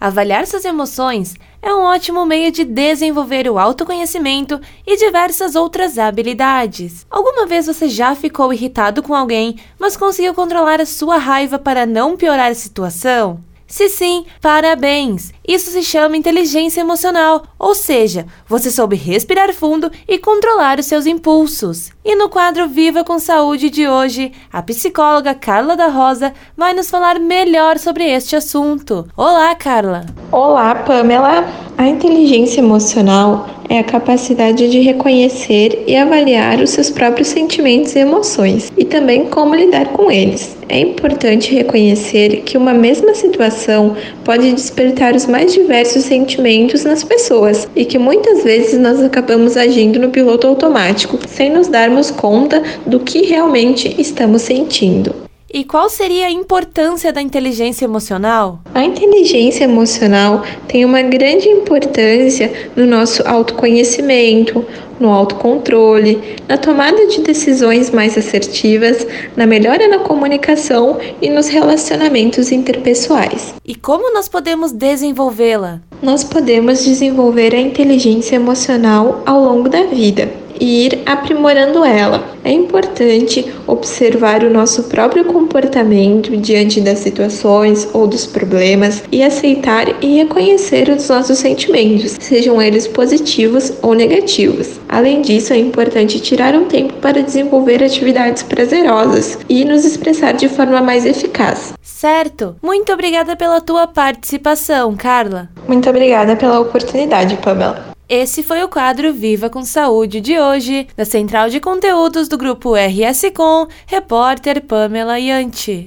Avaliar suas emoções é um ótimo meio de desenvolver o autoconhecimento e diversas outras habilidades. Alguma vez você já ficou irritado com alguém, mas conseguiu controlar a sua raiva para não piorar a situação? Se sim, parabéns! Isso se chama inteligência emocional, ou seja, você soube respirar fundo e controlar os seus impulsos. E no quadro Viva com Saúde de hoje, a psicóloga Carla da Rosa vai nos falar melhor sobre este assunto. Olá, Carla! Olá, Pamela! A inteligência emocional é a capacidade de reconhecer e avaliar os seus próprios sentimentos e emoções e também como lidar com eles. É importante reconhecer que uma mesma situação pode despertar os diversos sentimentos nas pessoas e que muitas vezes nós acabamos agindo no piloto automático sem nos darmos conta do que realmente estamos sentindo. E qual seria a importância da inteligência emocional? A inteligência emocional tem uma grande importância no nosso autoconhecimento, no autocontrole, na tomada de decisões mais assertivas, na melhora na comunicação e nos relacionamentos interpessoais. E como nós podemos desenvolvê-la? Nós podemos desenvolver a inteligência emocional ao longo da vida e ir aprimorando ela. É importante observar o nosso próprio comportamento diante das situações ou dos problemas e aceitar e reconhecer os nossos sentimentos, sejam eles positivos ou negativos. Além disso, é importante tirar um tempo para desenvolver atividades prazerosas e nos expressar de forma mais eficaz. Certo! Muito obrigada pela tua participação, Carla. Muito obrigada pela oportunidade, Pamela. Esse foi o quadro Viva com Saúde de hoje, da Central de Conteúdos do Grupo RS Com, repórter Pamela Yanti.